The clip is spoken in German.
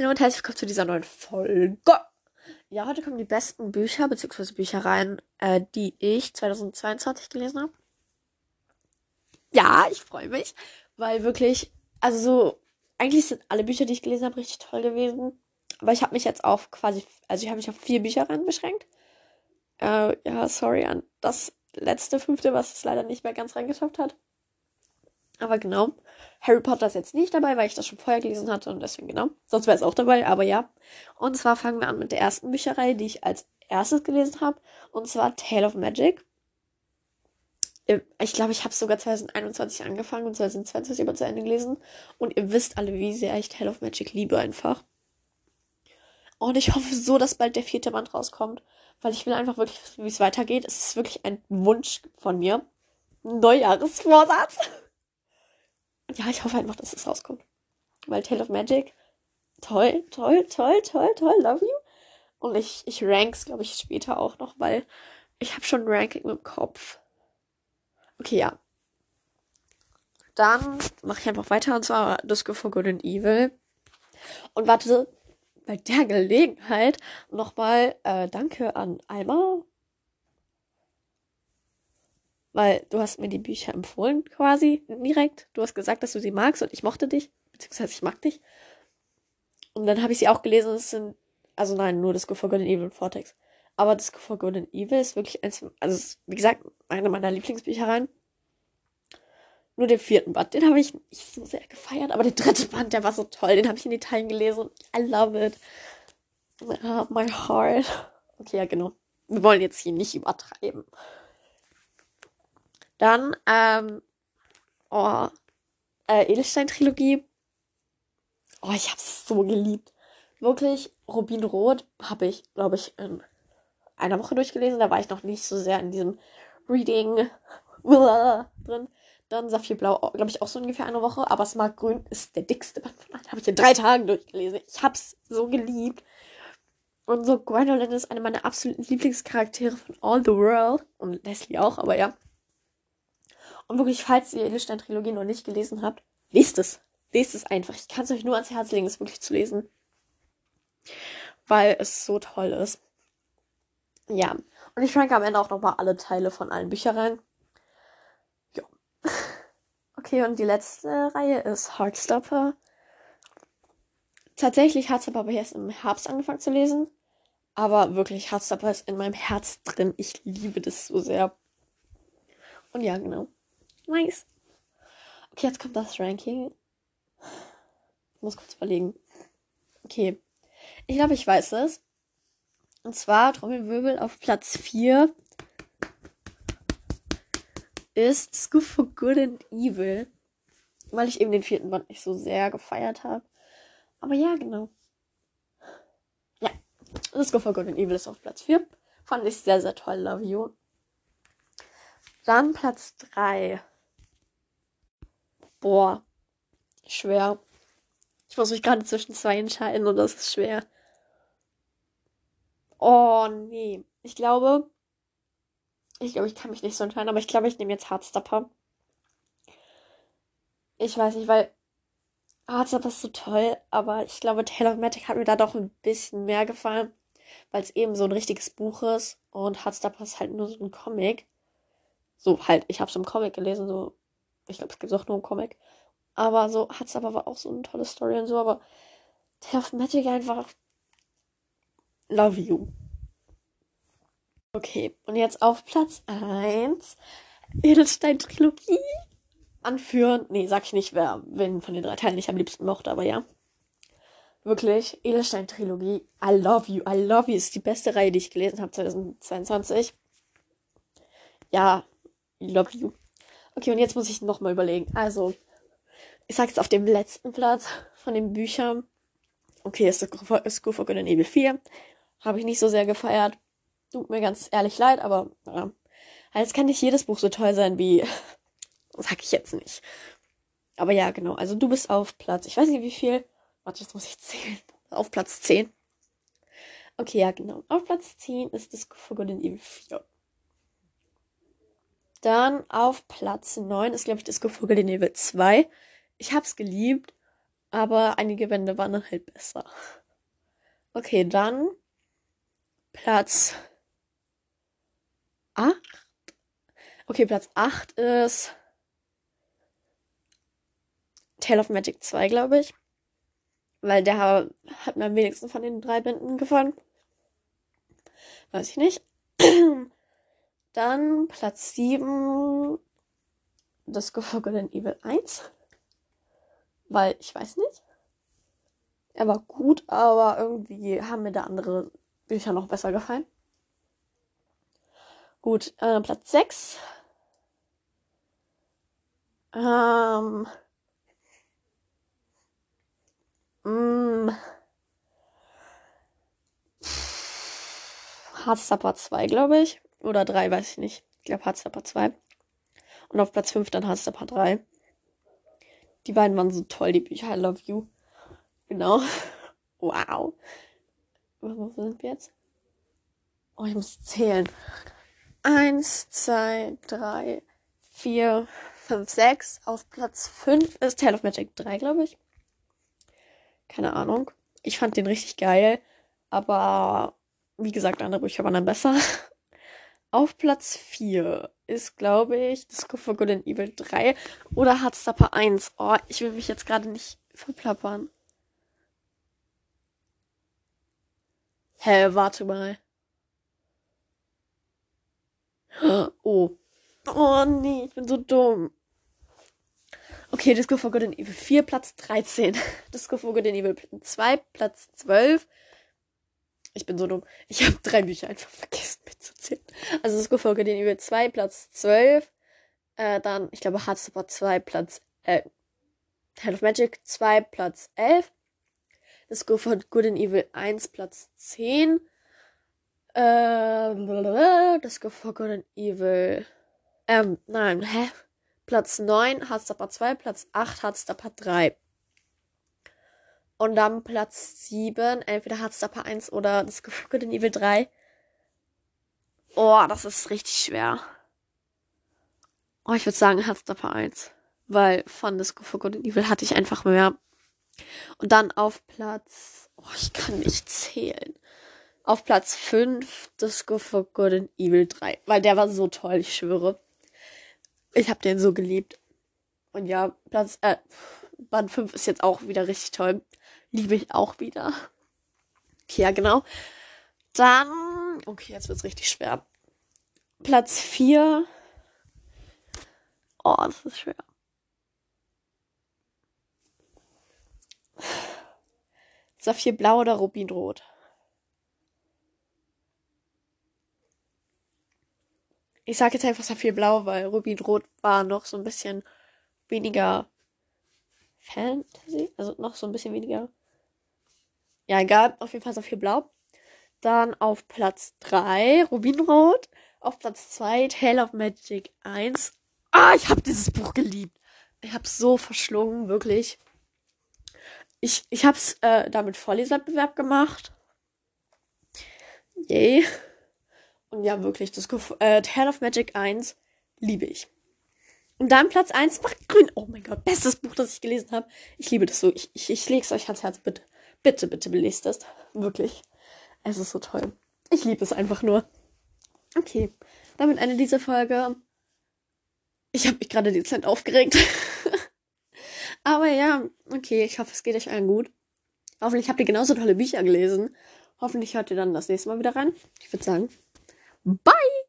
Hallo und herzlich willkommen zu dieser neuen Folge. Ja, heute kommen die besten Bücher bzw. Büchereien, äh, die ich 2022 gelesen habe. Ja, ich freue mich, weil wirklich, also so, eigentlich sind alle Bücher, die ich gelesen habe, richtig toll gewesen. Aber ich habe mich jetzt auf quasi, also ich habe mich auf vier Büchereien beschränkt. Äh, ja, sorry an das letzte fünfte, was es leider nicht mehr ganz reingeschafft hat. Aber genau. Harry Potter ist jetzt nicht dabei, weil ich das schon vorher gelesen hatte und deswegen genau. Sonst wäre es auch dabei, aber ja. Und zwar fangen wir an mit der ersten Bücherei, die ich als erstes gelesen habe. Und zwar Tale of Magic. Ich glaube, ich habe sogar 2021 angefangen und 2022 über zu Ende gelesen. Und ihr wisst alle, wie sehr ich Tale of Magic liebe einfach. Und ich hoffe so, dass bald der vierte Band rauskommt. Weil ich will einfach wirklich wissen, wie es weitergeht. Es ist wirklich ein Wunsch von mir. Neujahresvorsatz. ja, ich hoffe einfach, dass es rauskommt. Weil Tale of Magic, toll, toll, toll, toll, toll, love you. Und ich, ich ranks, glaube ich, später auch noch, weil ich habe schon ein Ranking im Kopf. Okay, ja. Dann mache ich einfach weiter und zwar Disco for Good and Evil. Und warte, bei der Gelegenheit nochmal äh, Danke an Alma weil du hast mir die Bücher empfohlen quasi direkt. Du hast gesagt, dass du sie magst und ich mochte dich, beziehungsweise ich mag dich. Und dann habe ich sie auch gelesen. Es sind, also nein, nur Disco for Good and Evil und Vortex. Aber Disco for Good and Evil ist wirklich eins, also ist, wie gesagt, eine meiner Lieblingsbüchereien. Nur den vierten Band, den habe ich nicht so sehr gefeiert, aber der dritte Band, der war so toll. Den habe ich in Italien gelesen und I love it. Uh, my heart. Okay, ja, genau. Wir wollen jetzt hier nicht übertreiben. Dann, ähm, oh, äh, Edelstein-Trilogie. Oh, ich hab's so geliebt. Wirklich, Rubinrot habe ich, glaube ich, in einer Woche durchgelesen. Da war ich noch nicht so sehr in diesem Reading drin. Dann Saphirblau, glaube ich, auch so ungefähr eine Woche. Aber Smart Grün ist der dickste Band von allen. Habe ich in drei Tagen durchgelesen. Ich hab's so geliebt. Und so Gwendolyn ist eine meiner absoluten Lieblingscharaktere von All the World. Und Leslie auch, aber ja. Und wirklich, falls ihr Lichtstein-Trilogie noch nicht gelesen habt, lest es. Lest es einfach. Ich kann es euch nur ans Herz legen, es wirklich zu lesen. Weil es so toll ist. Ja. Und ich ranke am Ende auch nochmal alle Teile von allen Büchern Ja. Okay, und die letzte Reihe ist Heartstopper. Tatsächlich hat es aber erst im Herbst angefangen zu lesen. Aber wirklich, Heartstopper ist in meinem Herz drin. Ich liebe das so sehr. Und ja, genau. Nice. Okay, jetzt kommt das Ranking. Ich muss kurz überlegen. Okay. Ich glaube, ich weiß es. Und zwar Trommelwirbel auf Platz 4 ist Scoop for Good and Evil. Weil ich eben den vierten Band nicht so sehr gefeiert habe. Aber ja, genau. Ja. Scoop for Good and Evil ist auf Platz 4. Fand ich sehr, sehr toll. Love you. Dann Platz 3 Boah, schwer. Ich muss mich gerade zwischen zwei entscheiden und das ist schwer. Oh, nee. Ich glaube, ich glaube, ich kann mich nicht so entscheiden, aber ich glaube, ich nehme jetzt Hardstopper. Ich weiß nicht, weil Hardstopper ist so toll, aber ich glaube, Taylor Matic hat mir da doch ein bisschen mehr gefallen, weil es eben so ein richtiges Buch ist und Hardstopper ist halt nur so ein Comic. So halt, ich habe es im Comic gelesen, so ich glaube, es gibt auch nur einen Comic. Aber so hat es aber auch so eine tolle Story und so. Aber of Magic einfach. Love you. Okay, und jetzt auf Platz 1. Edelstein-Trilogie. Anführen. Nee, sag ich nicht, wer wen von den drei Teilen ich am liebsten mochte, aber ja. Wirklich, Edelstein-Trilogie. I love you. I love you ist die beste Reihe, die ich gelesen habe 2022. Ja, I love you. Okay, und jetzt muss ich nochmal überlegen. Also, ich sag jetzt auf dem letzten Platz von den Büchern. Okay, ist School for Good and Evil 4. Habe ich nicht so sehr gefeiert. Tut mir ganz ehrlich leid, aber ja. Jetzt kann nicht jedes Buch so toll sein wie. Sag ich jetzt nicht. Aber ja, genau. Also du bist auf Platz. Ich weiß nicht wie viel. Warte, jetzt muss ich zählen. Auf Platz 10. Okay, ja, genau. Auf Platz 10 ist das for Good and Evil 4. Dann auf Platz 9 ist, glaube ich, das Vogel den Nebel 2. Ich hab's geliebt. Aber einige Wände waren dann halt besser. Okay, dann Platz 8. Okay, Platz 8 ist Tale of Magic 2, glaube ich. Weil der hat mir am wenigsten von den drei Bänden gefallen. Weiß ich nicht. Dann Platz 7. Das Forgotten Evil 1. Weil ich weiß nicht. Er war gut, aber irgendwie haben mir da andere Bücher noch besser gefallen. Gut, äh, Platz 6. Ähm, Mm. Hardstopper 2, glaube ich. Oder 3, weiß ich nicht. Ich glaube Hardstopper 2. Und auf Platz 5 dann Hardstopper 3. Die beiden waren so toll, die Bücher. I love you. Genau. Wow. Wo sind wir jetzt? Oh, ich muss zählen. Eins, zwei, drei, vier, fünf, sechs. Auf Platz 5 ist Tale of Magic 3, glaube ich. Keine Ahnung. Ich fand den richtig geil. Aber wie gesagt, andere Bücher waren dann besser. Auf Platz 4 ist, glaube ich, Disco for Good and Evil 3 oder Hardstopper 1. Oh, ich will mich jetzt gerade nicht verplappern. Hä, warte mal. Oh. Oh nee, ich bin so dumm. Okay, Disco for Good and Evil 4, Platz 13. Disco for Good and Evil 2, Platz 12. Ich bin so dumm. Ich habe drei Bücher einfach vergessen. Also for Good and Evil 2, Platz 12. Äh, dann, ich glaube, Heartstopper 2, Platz, äh, Hand of Magic 2, Platz 11. Disco for Good and Evil 1, Platz 10. Äh, Disco for Good and Evil, ähm, nein, hä? Platz 9 Hardstopper 2, Platz 8 Hardstopper 3. Und dann Platz 7, entweder Hardstopper 1 oder das Gefüge in Evil 3. Oh, das ist richtig schwer. Oh, ich würde sagen Hardstopper 1. Weil von Disco for Good and Evil hatte ich einfach mehr. Und dann auf Platz. Oh, ich kann nicht zählen. Auf Platz 5 Disco for Good and Evil 3. Weil der war so toll, ich schwöre. Ich habe den so geliebt. Und ja, Platz, äh, Band 5 ist jetzt auch wieder richtig toll. Liebe ich auch wieder. Ja, genau. Dann, okay, jetzt wird's richtig schwer. Platz 4. Oh, das ist schwer. Saphir Blau oder Rubinrot? Ich sage jetzt einfach Saphir-Blau, weil Rubin-Rot war noch so ein bisschen weniger Fantasy. Also noch so ein bisschen weniger. Ja, egal. Auf jeden Fall Saphir-Blau. Dann auf Platz 3 Rubinrot. Auf Platz 2 Tale of Magic 1. Ah, ich habe dieses Buch geliebt. Ich habe so verschlungen, wirklich. Ich, ich habe es äh, damit Vorleserwettbewerb gemacht. Yay. Und ja, wirklich, das äh, Tale of Magic 1 liebe ich. Und dann Platz 1 macht grün. Oh mein Gott, bestes Buch, das ich gelesen habe. Ich liebe das so. Ich, ich, ich lege es euch ans Herz. Bitte, bitte, bitte belest es. Wirklich. Es ist so toll. Ich liebe es einfach nur. Okay, damit eine diese Folge. Ich habe mich gerade dezent aufgeregt. Aber ja, okay, ich hoffe, es geht euch allen gut. Hoffentlich habt ihr genauso tolle Bücher gelesen. Hoffentlich hört ihr dann das nächste Mal wieder rein. Ich würde sagen, Bye!